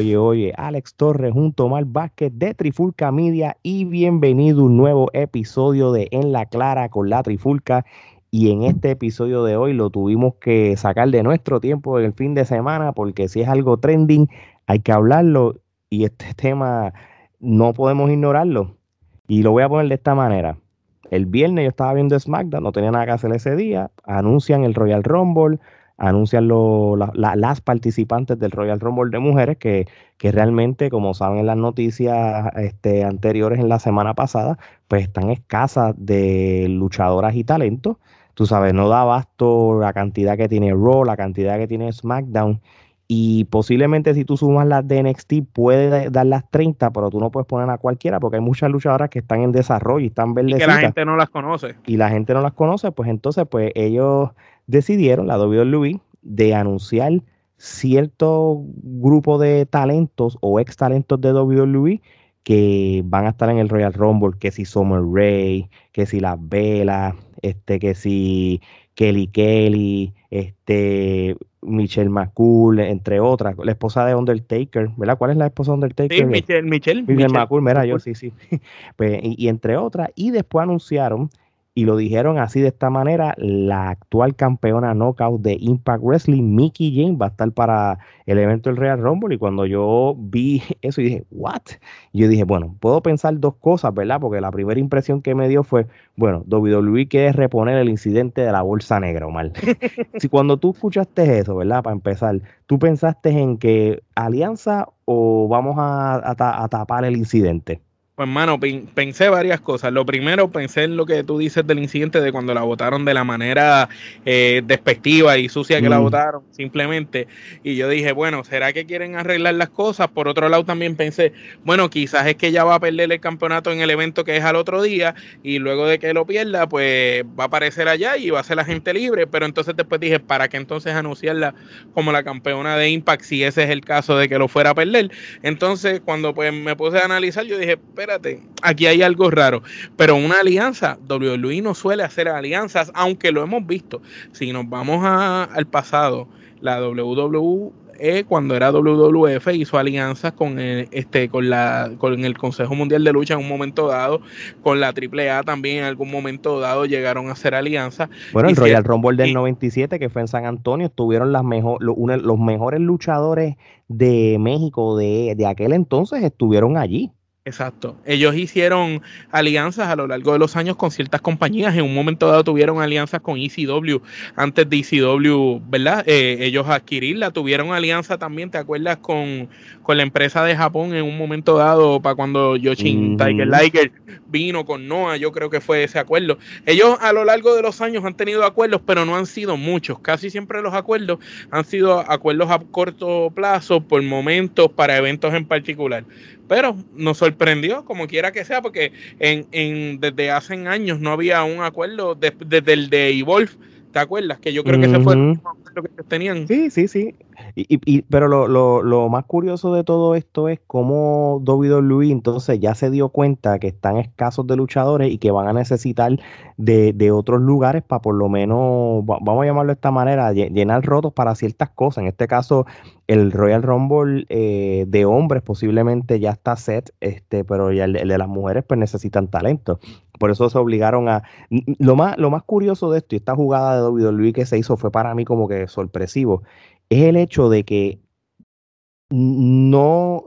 Oye, oye, Alex Torres junto a Omar Vázquez de Trifulca Media y bienvenido a un nuevo episodio de En la Clara con la Trifulca. Y en este episodio de hoy lo tuvimos que sacar de nuestro tiempo en el fin de semana porque si es algo trending hay que hablarlo y este tema no podemos ignorarlo. Y lo voy a poner de esta manera. El viernes yo estaba viendo SmackDown, no tenía nada que hacer ese día, anuncian el Royal Rumble, anuncian las participantes del Royal Rumble de mujeres que, que, realmente, como saben en las noticias este, anteriores en la semana pasada, pues están escasas de luchadoras y talentos. Tú sabes, no da abasto la cantidad que tiene Raw, la cantidad que tiene SmackDown. Y posiblemente si tú sumas las de NXT puede dar las 30, pero tú no puedes poner a cualquiera porque hay muchas luchadoras que están en desarrollo y están verdecitas. Y que la gente no las conoce. Y la gente no las conoce, pues entonces pues ellos decidieron, la WWE, de anunciar cierto grupo de talentos o ex talentos de WWE que van a estar en el Royal Rumble, que si Summer Ray, que si Las Velas, este, que si Kelly Kelly, este, Michelle McCool, entre otras, la esposa de Undertaker, ¿verdad? ¿Cuál es la esposa de Undertaker? Sí, Michelle, Michelle, Michelle, McCool, mira, yo sí, sí. Pues, y, entre otras, y después anunciaron y lo dijeron así de esta manera, la actual campeona knockout de Impact Wrestling, Mickey James, va a estar para el evento del Real Rumble. Y cuando yo vi eso, y dije, ¿what? yo dije, bueno, puedo pensar dos cosas, ¿verdad? Porque la primera impresión que me dio fue, bueno, WWE quiere reponer el incidente de la bolsa negra, Omar. si cuando tú escuchaste eso, ¿verdad? Para empezar, ¿tú pensaste en que alianza o vamos a tapar el incidente? Pues, mano, pensé varias cosas. Lo primero, pensé en lo que tú dices del incidente de cuando la votaron de la manera eh, despectiva y sucia que la votaron, simplemente. Y yo dije, bueno, ¿será que quieren arreglar las cosas? Por otro lado, también pensé, bueno, quizás es que ella va a perder el campeonato en el evento que es al otro día y luego de que lo pierda, pues va a aparecer allá y va a ser la gente libre. Pero entonces después dije, ¿para qué entonces anunciarla como la campeona de Impact si ese es el caso de que lo fuera a perder? Entonces, cuando pues me puse a analizar, yo dije, aquí hay algo raro. Pero una alianza, WWE no suele hacer alianzas, aunque lo hemos visto. Si nos vamos al pasado, la WWE cuando era WWF hizo alianzas con el, este con la con el Consejo Mundial de Lucha en un momento dado, con la AAA también en algún momento dado llegaron a hacer alianzas. Bueno, el Royal Rumble del 97 que fue en San Antonio, estuvieron las mejor, los, mejores luchadores de México de, de aquel entonces estuvieron allí. Exacto. Ellos hicieron alianzas a lo largo de los años con ciertas compañías. En un momento dado tuvieron alianzas con ECW. Antes de ECW, ¿verdad? Eh, ellos adquirirla. Tuvieron alianza también, ¿te acuerdas? Con, con la empresa de Japón en un momento dado, para cuando Yoshin Tiger Liger vino con Noah. Yo creo que fue ese acuerdo. Ellos a lo largo de los años han tenido acuerdos, pero no han sido muchos. Casi siempre los acuerdos han sido acuerdos a corto plazo por momentos para eventos en particular pero nos sorprendió, como quiera que sea, porque en, en desde hace años no había un acuerdo desde el de Evolve. ¿Te acuerdas? Que yo creo que ese fue el acuerdo que tenían. Sí, sí, sí. Y, y, pero lo, lo, lo, más curioso de todo esto es cómo WWE entonces ya se dio cuenta que están escasos de luchadores y que van a necesitar de, de otros lugares para por lo menos, vamos a llamarlo de esta manera, llenar rotos para ciertas cosas. En este caso, el Royal Rumble eh, de hombres posiblemente ya está set, este, pero ya el, de las mujeres pues necesitan talento. Por eso se obligaron a... Lo más, lo más curioso de esto y esta jugada de WWE que se hizo fue para mí como que sorpresivo es el hecho de que no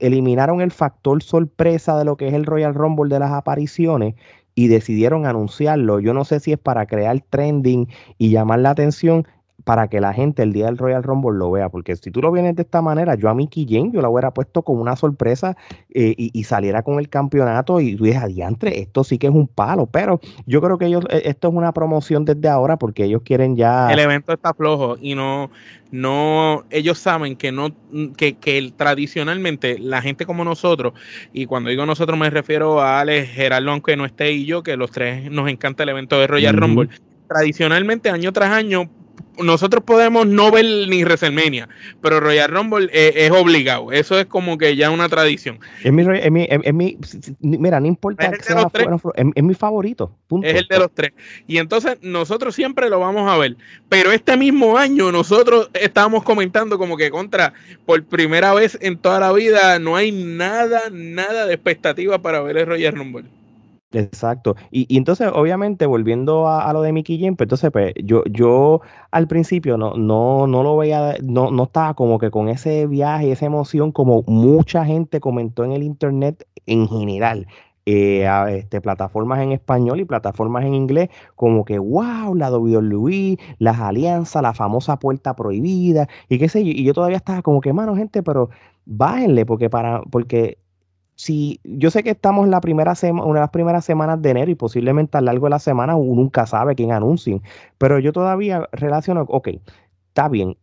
eliminaron el factor sorpresa de lo que es el Royal Rumble de las apariciones y decidieron anunciarlo. Yo no sé si es para crear trending y llamar la atención para que la gente el día del Royal Rumble lo vea, porque si tú lo vienes de esta manera, yo a Mickey James yo la hubiera puesto como una sorpresa eh, y, saliera con el campeonato y tú dices, adiantre, esto sí que es un palo, pero yo creo que ellos, eh, esto es una promoción desde ahora porque ellos quieren ya... El evento está flojo y no, no, ellos saben que no, que, que tradicionalmente la gente como nosotros, y cuando digo nosotros me refiero a Alex, Gerardo, aunque no esté y yo, que los tres nos encanta el evento de Royal Rumble, tradicionalmente año tras año nosotros podemos no ver ni WrestleMania, pero Royal Rumble eh, es, obligado. Eso es como que ya una tradición. Es mi, es mi, es mi mira, no importa es, sea, es, mi favorito. Es el de los tres. Y entonces nosotros siempre lo vamos a ver. Pero este mismo año nosotros estábamos comentando como que contra, por primera vez en toda la vida, no hay nada, nada de expectativa para ver el Royal Rumble. Exacto. Y, y, entonces, obviamente, volviendo a, lo de Mickey James, pues entonces, pues, yo, yo al principio no, no, no lo veía, no, no estaba como que con ese viaje, esa emoción, como mucha gente comentó en el internet en general. Eh, este, plataformas en español y plataformas en inglés, como que wow, la WWE, las alianzas, la famosa puerta prohibida, y qué sé yo, y yo todavía estaba como que, mano, gente, pero bájenle, porque para, porque si yo sé que estamos en la primera semana, una de las primeras semanas de enero y posiblemente a lo largo de la semana uno nunca sabe quién anuncien, pero yo todavía relaciono, ok, está bien.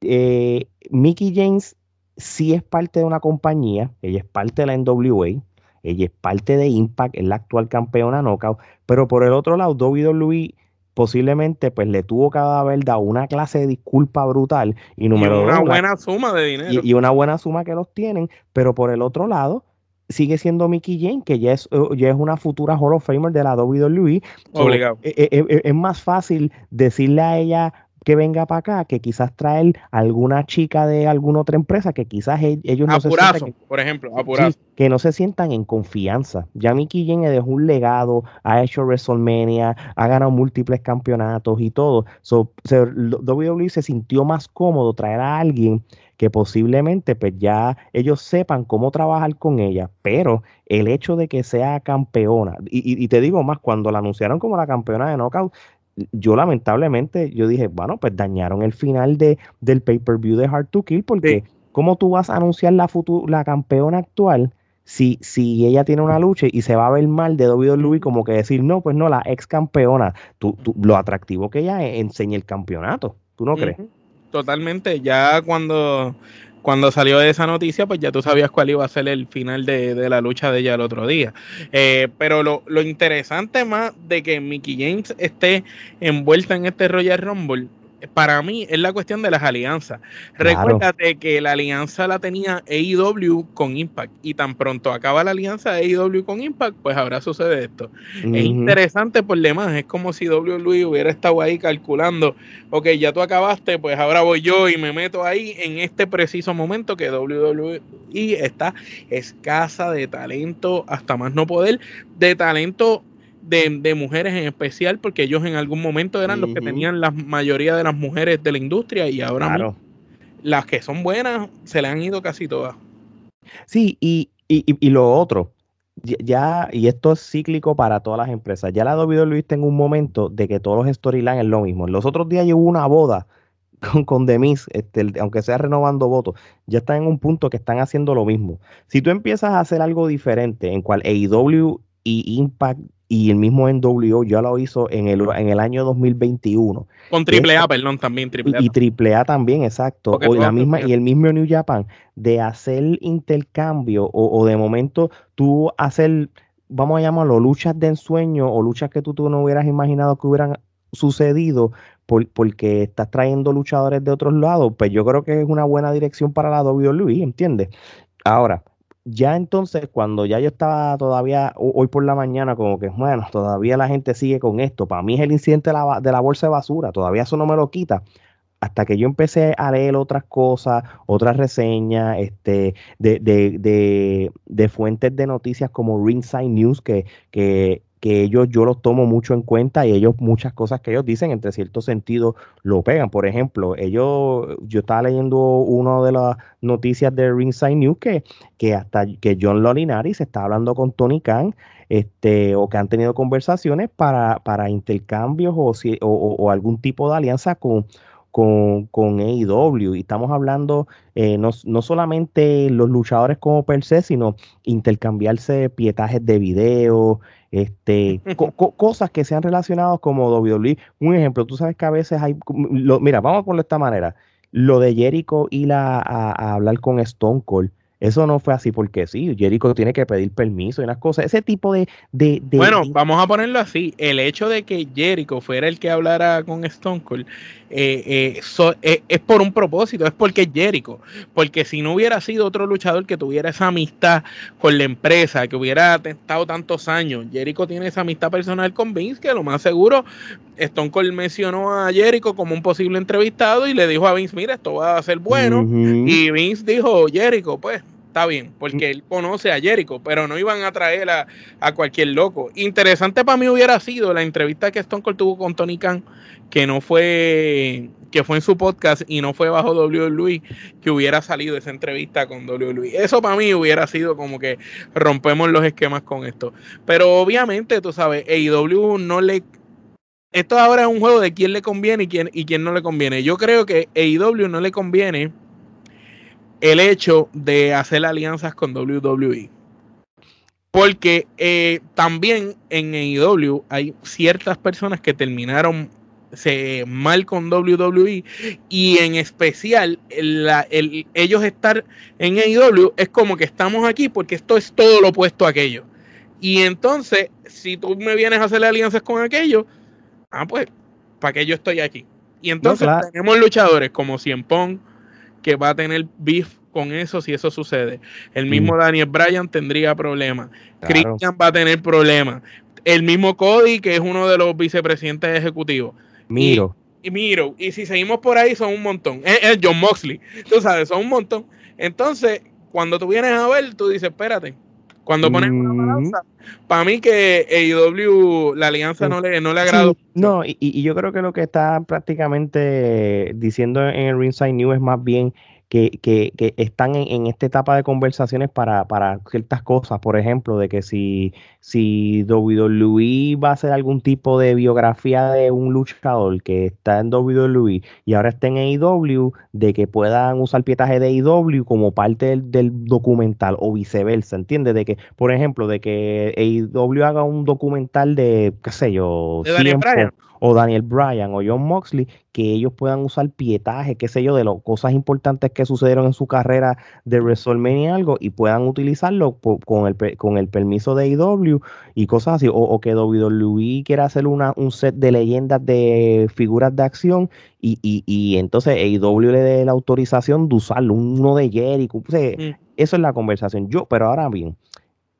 Eh, Mickey James sí es parte de una compañía, ella es parte de la NWA, ella es parte de Impact, es la actual campeona knockout, pero por el otro lado, WWE posiblemente pues le tuvo que haber dado una clase de disculpa brutal y número una buena suma de dinero y, una buena suma que los tienen pero por el otro lado sigue siendo Mickey Jane, que ya es, uh, ya es una futura Hall of Famer de la WWE. Obligado. E, e, e, es, más fácil decirle a ella que venga para acá que quizás traer alguna chica de alguna otra empresa que quizás ellos no se sientan, por ejemplo, que no se sientan en confianza. Ya Mickey Jane dejó un legado, ha hecho WrestleMania, ha ganado múltiples campeonatos y todo. So, WWE se sintió más cómodo traer a alguien que posiblemente pues ya ellos sepan cómo trabajar con ella, pero el hecho de que sea campeona, y, te digo más, cuando la anunciaron como la campeona de Knockout, yo lamentablemente, yo dije, bueno, pues dañaron el final de, del pay-per-view de Hard to Kill, porque ¿cómo tú vas a anunciar la, la campeona actual? Si, si, ella tiene una lucha y se va a ver mal de WWE, como que decir, no, pues no, la ex campeona, tú, lo atractivo que ella enseña el campeonato, ¿tú no crees? totalmente. Ya cuando, cuando salió esa noticia, pues ya tú sabías cuál iba a ser el final de, la lucha de ella el otro día. Eh, pero lo, lo, interesante más de que Mickey James esté envuelta en este Royal Rumble para mí es la cuestión de las alianzas. Recuérdate que la alianza la tenía AEW con Impact y tan pronto acaba la alianza de AEW con Impact, pues ahora sucede esto. Es interesante por demás, es como si WWE hubiera estado ahí calculando, ok, ya tú acabaste, pues ahora voy yo y me meto ahí en este preciso momento que WWE está escasa de talento, hasta más no poder, de talento de, mujeres en especial, porque ellos en algún momento eran los que tenían la mayoría de las mujeres de la industria y ahora las que son buenas se le han ido casi todas. Sí, y, y, lo otro, ya, y esto es cíclico para todas las empresas, ya la WWE está en un momento de que todos los storylines es lo mismo. Los otros días hubo una boda con, con Demis, este, aunque sea renovando votos, ya están en un punto que están haciendo lo mismo. Si tú empiezas a hacer algo diferente, en cual AEW y Impact y el mismo NWO ya lo hizo en el, en el año 2021. Con AAA, perdón, también AAA. Y, AAA también, exacto. O la misma, y el mismo New Japan, de hacer intercambio o, de momento tú hacer, vamos a llamarlo, luchas de ensueño o luchas que tú, tú no hubieras imaginado que hubieran sucedido porque estás trayendo luchadores de otros lados, pues yo creo que es una buena dirección para la WWE, ¿entiendes? Ahora, ya entonces, cuando ya yo estaba todavía hoy por la mañana, como que, bueno, todavía la gente sigue con esto. Para mí es el incidente de la, de la bolsa de basura, todavía eso no me lo quita. Hasta que yo empecé a leer otras cosas, otras reseñas, este, de, de, de, de fuentes de noticias como Ringside News, que, que que ellos yo los tomo mucho en cuenta y ellos muchas cosas que ellos dicen entre cierto sentido lo pegan. Por ejemplo, ellos, yo estaba leyendo una de las noticias de Ringside News que, que hasta que John Lolinari se está hablando con Tony Khan este, o que han tenido conversaciones para, para intercambios o, o, algún tipo de alianza con, con, con AEW. Y estamos hablando eh, no, no, solamente los luchadores como per se, sino intercambiarse pietajes de video, este, cosas que se han relacionado como WWE. Un ejemplo, tú sabes que a veces hay, mira, vamos a ponerlo de esta manera, lo de Jericho ir a, a, hablar con Stone Cold, Eso no fue así porque sí, Jericho tiene que pedir permiso y unas cosas, ese tipo de... de, bueno, vamos a ponerlo así, el hecho de que Jericho fuera el que hablara con Stone Cold eh, eh, eh, es por un propósito, es porque es Jericho, porque si no hubiera sido otro luchador que tuviera esa amistad con la empresa, que hubiera estado tantos años, Jericho tiene esa amistad personal con Vince, que lo más seguro, Stone Cold mencionó a Jericho como un posible entrevistado y le dijo a Vince, mira, esto va a ser bueno, y Vince dijo, Jericho, pues está bien, porque él conoce a Jericho, pero no iban a traer a, cualquier loco. Interesante para mí hubiera sido la entrevista que Stone Cold tuvo con Tony Khan, que no fue, que fue en su podcast y no fue bajo WWE, que hubiera salido esa entrevista con WWE. Eso para mí hubiera sido como que rompemos los esquemas con esto. Pero obviamente, tú sabes, AEW no le esto ahora es un juego de quién le conviene y quién, y quién no le conviene. Yo creo que AEW no le conviene el hecho de hacer alianzas con WWE. Porque eh, también en AEW hay ciertas personas que terminaron mal con WWE y en especial el, ellos estar en AEW es como que estamos aquí porque esto es todo lo opuesto a aquello. Y entonces, si tú me vienes a hacer alianzas con aquello, ah, pues, ¿para qué yo estoy aquí? Y entonces tenemos luchadores como Cien Pong, que va a tener beef con eso si eso sucede. El mismo mm. Daniel Bryan tendría problemas. Christian va a tener problemas. El mismo Cody, que es uno de los vicepresidentes ejecutivos. Miro. Y, Miro. Y si seguimos por ahí, son un montón. Es, John Moxley. Tú sabes, son un montón. Entonces, cuando tú vienes a ver, tú dices, espérate. Cuando pones una mm. balanza, para mí que AEW, la alianza no le, no le agradó. no, y, y, yo creo que lo que está prácticamente diciendo en el Ringside News es más bien que, que, están en, esta etapa de conversaciones para, para, ciertas cosas, por ejemplo, de que si, si WWE va a hacer algún tipo de biografía de un luchador que está en WWE y ahora está en AEW, de que puedan usar pietaje de AEW como parte del, documental o viceversa, ¿entiendes? De que, por ejemplo, de que AEW haga un documental de, qué sé yo, o Daniel Bryan o John Moxley, que ellos puedan usar pietaje, qué sé yo, de las cosas importantes que sucedieron en su carrera de WrestleMania algo y puedan utilizarlo con, el, con el permiso de AEW y cosas así, o, que WWE quiera hacer una, un set de leyendas de figuras de acción y, y, entonces AEW le dé la autorización de usarlo, uno de Jericho, mm. eso es la conversación. Yo, pero ahora bien,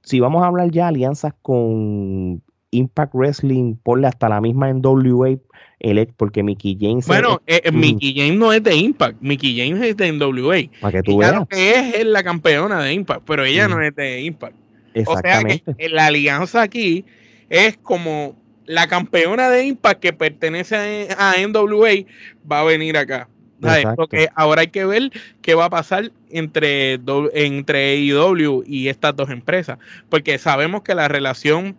si vamos a hablar ya alianzas con Impact Wrestling, ponle hasta la misma NWA, porque Mickey James. Bueno, eh, eh, Mickey James no es de Impact, Mickey James es de NWA. Para que tú veas. que es, la campeona de Impact, pero ella no es de Impact. O sea que la alianza aquí es como la campeona de Impact que pertenece a NWA va a venir acá. Porque ahora hay que ver qué va a pasar entre, entre AEW y estas dos empresas. Porque sabemos que la relación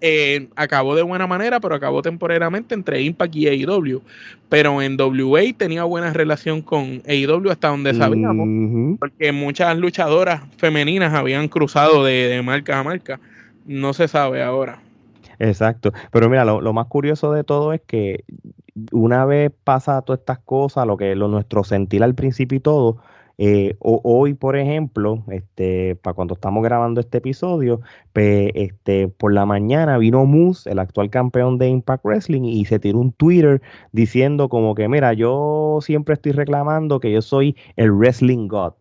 eh, acabó de buena manera, pero acabó temporalmente entre Impact y AEW. Pero en WA tenía buena relación con AEW hasta donde sabíamos, porque muchas luchadoras femeninas habían cruzado de, marca a marca. No se sabe ahora. Exacto. Pero mira, lo, más curioso de todo es que una vez pasa todas estas cosas, lo que lo nuestro sentir al principio y todo, eh, hoy, por ejemplo, este, para cuando estamos grabando este episodio, este, por la mañana vino Moose, el actual campeón de Impact Wrestling, y se tiró un Twitter diciendo como que, mira, yo siempre estoy reclamando que yo soy el Wrestling God.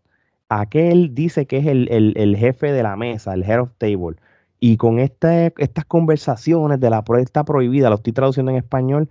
Aquel dice que es el, jefe de la mesa, el head of table. Y con estas conversaciones de la prohibida, lo estoy traduciendo en español,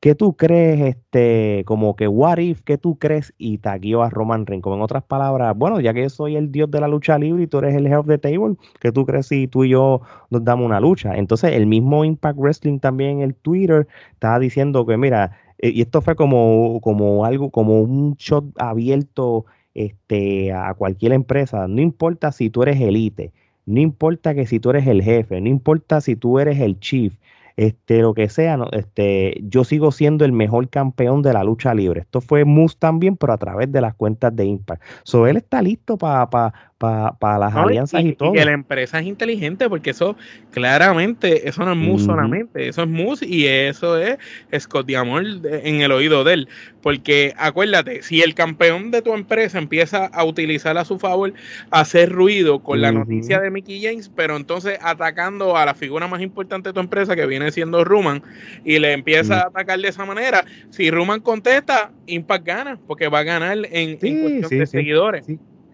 ¿Qué tú crees, este, como que what if, qué tú crees? Y taguió a Roman Reigns. Como en otras palabras, bueno, ya que yo soy el dios de la lucha libre y tú eres el head of the table, ¿qué tú crees si tú y yo nos damos una lucha? Entonces, el mismo Impact Wrestling también en el Twitter estaba diciendo que, mira, eh, y esto fue como, como algo, como un shot abierto este, a cualquier empresa. No importa si tú eres elite, no importa que si tú eres el jefe, no importa si tú eres el chief este, lo que sea, este, yo sigo siendo el mejor campeón de la lucha libre. Esto fue Moose también, pero a través de las cuentas de Impact. So, él está listo para para las alianzas y, todo. Y que la empresa es inteligente, porque eso claramente, eso no es mus solamente, eso es mus y eso es Scott Diamond en el oído de él. Porque acuérdate, si el campeón de tu empresa empieza a utilizar a su favor, hacer ruido con la noticia de Mickey James, pero entonces atacando a la figura más importante de tu empresa, que viene siendo Ruman, y le empieza a atacar de esa manera, si Ruman contesta, Impact gana, porque va a ganar en, cuestión de seguidores.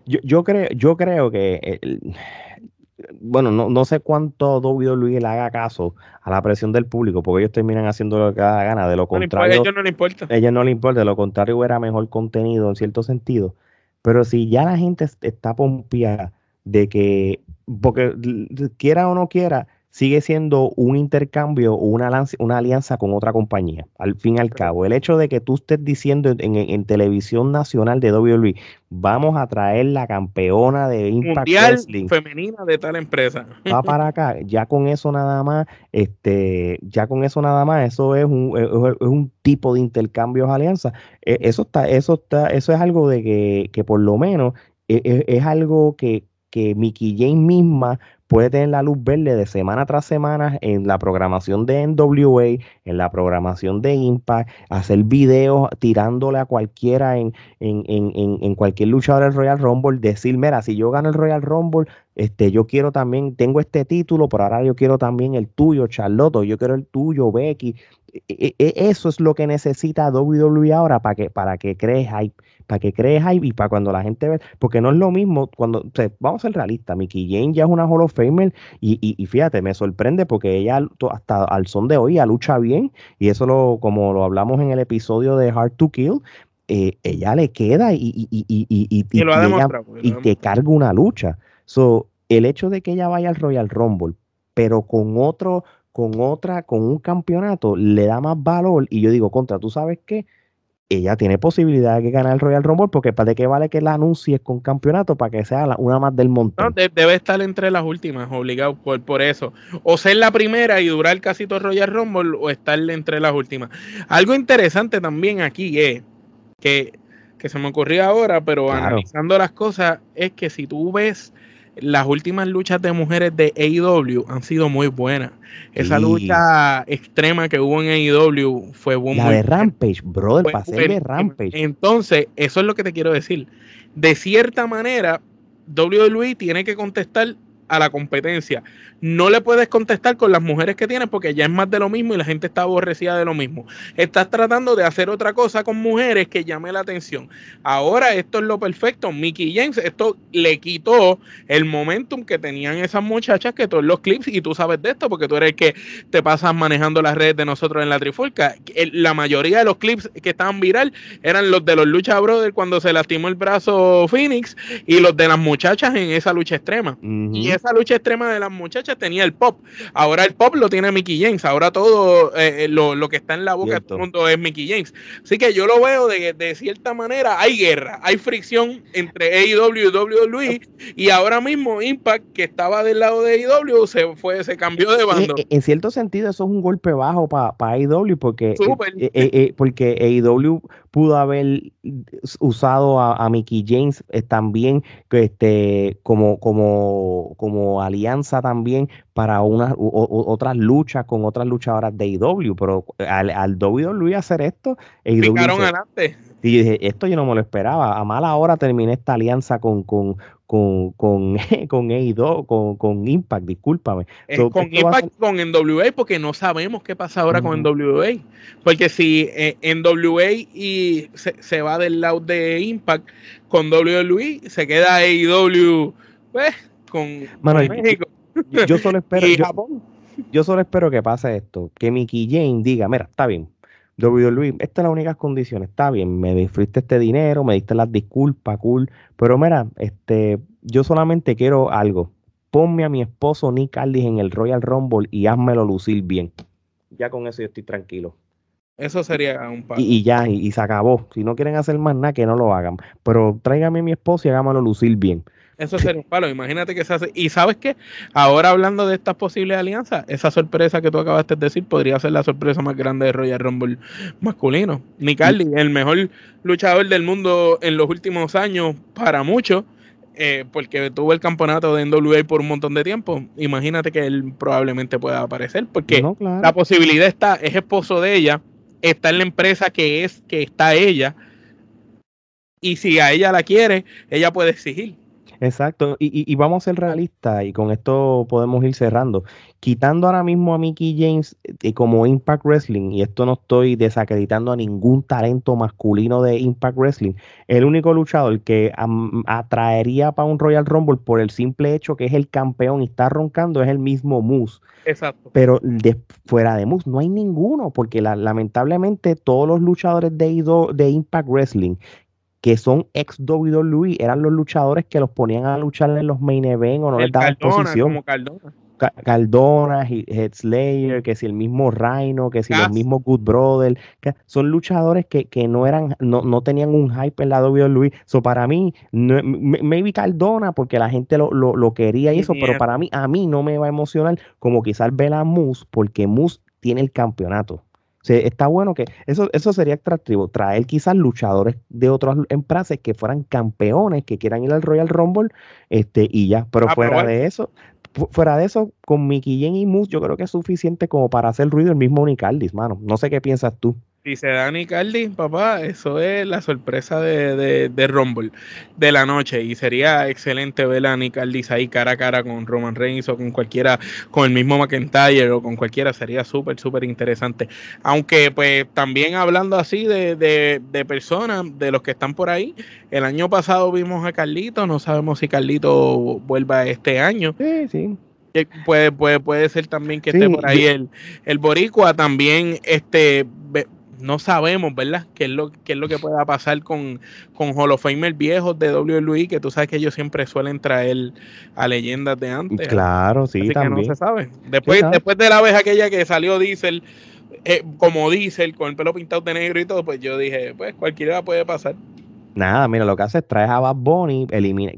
Yo, yo, creo, yo creo que bueno, no, no sé cuánto WWE le haga caso a la presión del público, porque ellos terminan haciendo lo que da gana. De lo contrario, a ellos no les importa. A ellos no les importa, de lo contrario era mejor contenido en cierto sentido. Pero si ya la gente está pompeada de que, porque quiera o no quiera, sigue siendo un intercambio o una, una alianza con otra compañía, al fin y al cabo. El hecho de que tú estés diciendo en, televisión nacional de WWE, vamos a traer la campeona de Impact Mundial femenina de tal empresa. Va para acá, ya con eso nada más, este, ya con eso nada más, eso es un, es, un tipo de intercambios alianza. E, eso está, eso está, eso es algo de que, que por lo menos es, e, es algo que, que Mickey James misma puede tener la luz verde de semana tras semana en la programación de NWA, en la programación de Impact, hacer videos tirándole a cualquiera en, en, en, en cualquier luchador del Royal Rumble, decir, mira, si yo gano el Royal Rumble, este, yo quiero también, tengo este título, pero ahora yo quiero también el tuyo, Charlotte, yo quiero el tuyo, Becky. E, e, eso es lo que necesita WWE ahora para que, para que crees hype para que crees hype y para cuando la gente ve, porque no es lo mismo cuando, vamos a ser realistas, Mickey Jane ya es una Hall of Famer y, y, fíjate, me sorprende porque ella hasta al son de hoy ya lucha bien y eso lo, como lo hablamos en el episodio de Hard to Kill, eh, ella le queda y, y, y, y, y, y te carga una lucha. So, el hecho de que ella vaya al Royal Rumble, pero con otro, con otra, con un campeonato, le da más valor. Y yo digo, contra, ¿tú sabes qué? ella tiene posibilidad de ganar el Royal Rumble porque para de qué vale que la anuncies con campeonato para que sea una más del montón. debe estar entre las últimas, obligado por, por eso. O ser la primera y durar casi todo Royal Rumble o estar entre las últimas. Algo interesante también aquí es que, que se me ocurrió ahora, pero analizando las cosas, es que si tú ves las últimas luchas de mujeres de AEW han sido muy buenas. Esa lucha extrema que hubo en AEW fue buena. La de Rampage, brother, pasé de Rampage. Entonces, eso es lo que te quiero decir. De cierta manera, WWE tiene que contestar a la competencia. No le puedes contestar con las mujeres que tienes porque ya es más de lo mismo y la gente está aborrecida de lo mismo. Estás tratando de hacer otra cosa con mujeres que llame la atención. Ahora esto es lo perfecto. Mickey James, esto le quitó el momentum que tenían esas muchachas que todos los clips, y tú sabes de esto porque tú eres el que te pasas manejando las redes de nosotros en la Trifulca. La mayoría de los clips que estaban viral eran los de los Lucha Brothers cuando se lastimó el brazo Phoenix y los de las muchachas en esa lucha extrema esa lucha extrema de las muchachas tenía el pop. Ahora el pop lo tiene Mickey James. Ahora todo eh, eh, lo, que está en la boca de todo el mundo es Mickey James. Así que yo lo veo de, de cierta manera. Hay guerra, hay fricción entre AEW y WWE. Y ahora mismo Impact, que estaba del lado de AEW, se fue, se cambió de bando. En, cierto sentido, eso es un golpe bajo para AEW porque, eh, porque AEW pudo haber usado a, Mickey James eh, también este, como, como, como alianza también para unas otras luchas con otras luchadoras de IW, pero al, al WWE hacer esto, adelante. Y dije, esto yo no me lo esperaba. A mala hora terminé esta alianza con, con, con, con, con con, con Impact, discúlpame. con Impact, con NWA, porque no sabemos qué pasa ahora con NWA. Porque si eh, NWA y se, va del lado de Impact con WWE, se queda AEW pues, con, México. Yo, solo espero, yo solo espero que pase esto, que Mickey Jane diga, mira, está bien, WWE, estas son las únicas condiciones, está bien, me disfrute este dinero, me diste las disculpas, cool, pero mira, este, yo solamente quiero algo, ponme a mi esposo Nick Aldis en el Royal Rumble y házmelo lucir bien. Ya con eso yo estoy tranquilo. Eso sería un paso. Y, ya, y, se acabó. Si no quieren hacer más nada, que no lo hagan. Pero tráigame a mi esposo y hágamelo lucir bien. Eso sería un palo. Imagínate que se hace. Y sabes qué? Ahora hablando de estas posibles alianzas, esa sorpresa que tú acabaste de decir podría ser la sorpresa más grande de Royal Rumble masculino. Nick el mejor luchador del mundo en los últimos años, para muchos. eh, porque tuvo el campeonato de NWA por un montón de tiempo, imagínate que él probablemente pueda aparecer, porque la posibilidad está, es esposo de ella, está en la empresa que es, que está ella, y si a ella la quiere, ella puede exigir. Exacto, y, vamos a ser realistas y con esto podemos ir cerrando. Quitando ahora mismo a Mickey James eh, como Impact Wrestling, y esto no estoy desacreditando a ningún talento masculino de Impact Wrestling, el único luchador que atraería para un Royal Rumble por el simple hecho que es el campeón y está roncando es el mismo Moose. Exacto. Pero de, fuera de Moose no hay ninguno, porque lamentablemente todos los luchadores de, de Impact Wrestling que son ex WWE, eran los luchadores que los ponían a luchar en los main event o no les daban posición. Como Cardona. Cardona, Head Slayer, que si el mismo Rhino, que si el mismo Good Brother, son luchadores que, no eran, no, no, tenían un hype en la WWE. So para mí, maybe Cardona, porque la gente lo, lo, quería y eso, pero para mí, a mí no me va a emocionar como quizás ver a Moose, porque Moose tiene el campeonato está bueno que eso, eso sería atractivo, traer quizás luchadores de otras empresas que fueran campeones, que quieran ir al Royal Rumble, este, y ya. Pero ah, fuera de eso, fuera de eso, con Mickey Jen y Moose, yo creo que es suficiente como para hacer ruido el mismo Unicaldis, mano. No sé qué piensas tú. Si se da Nicardi, papá, eso es la sorpresa de, de, Rumble de la noche. Y sería excelente ver a Nicardi ahí cara a cara con Roman Reigns o con cualquiera, con el mismo McIntyre o con cualquiera. Sería súper, súper interesante. Aunque, pues, también hablando así de, de, personas, de los que están por ahí, el año pasado vimos a Carlito. No sabemos si Carlito vuelva este año. Sí, sí puede, puede, puede ser también que esté por ahí el, el Boricua, también este no sabemos, ¿verdad? ¿Qué es lo, qué es lo que pueda pasar con, con Hall of Famer viejos de WWE? Que tú sabes que ellos siempre suelen traer a leyendas de antes. Claro, sí, también. Que no se sabe. Después, después de la vez aquella que salió Diesel, eh, como Diesel, con el pelo pintado de negro y todo, pues yo dije, pues cualquiera puede pasar. Nada, mira, lo que hace es traer a Bad Bunny,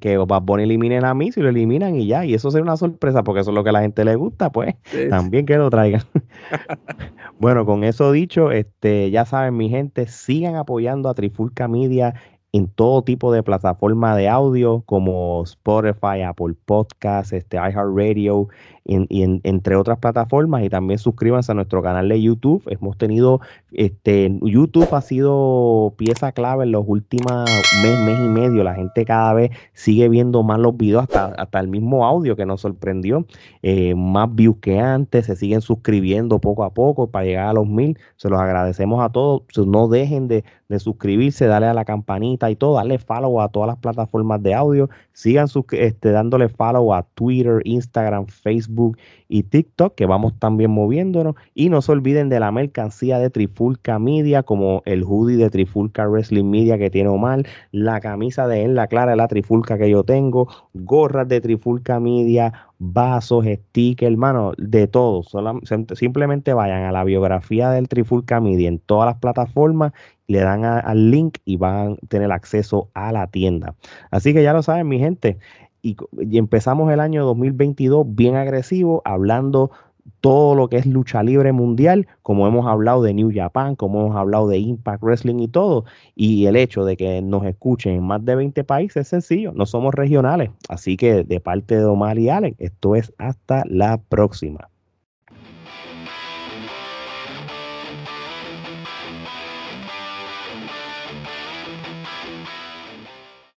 que Bad Bunny eliminen a mí, si lo eliminan y ya, y eso sería una sorpresa, porque eso es lo que a la gente le gusta, pues, también que lo traigan. bueno, con eso dicho, este, ya saben, mi gente, sigan apoyando a Trifulca Media en todo tipo de plataforma de audio como Spotify, Apple Podcasts, este, iHeartRadio, y entre otras plataformas y también suscríbanse a nuestro canal de YouTube. Hemos tenido, este, YouTube ha sido pieza clave en los últimos mes, mes y medio. La gente cada vez sigue viendo más los videos, hasta, hasta el mismo audio que nos sorprendió. Eh, más views que antes, se siguen suscribiendo poco a poco para llegar a los mil. Se los agradecemos a todos. No dejen de, de suscribirse, darle a la campanita y todo, darle follow a todas las plataformas de audio. Sigan este, dándole follow a Twitter, Instagram, Facebook y TikTok, que vamos también moviéndonos. Y no se olviden de la mercancía de Trifulca Media, como el hoodie de Trifulca Wrestling Media que tiene Omar, la camisa de En la Clara la Trifulca que yo tengo, gorras de Trifulca Media, vasos, stickers, hermano, de todo. simplemente vayan a la biografía del Trifulca Media en todas las plataformas, le dan al link y van a tener acceso a la tienda. Así que ya lo saben, mi gente y, empezamos el año 2022 bien agresivo, hablando todo lo que es lucha libre mundial, como hemos hablado de New Japan, como hemos hablado de Impact Wrestling y todo, y el hecho de que nos escuchen en más de 20 países es sencillo, no somos regionales, así que de parte de Omar y Alex, esto es hasta la próxima.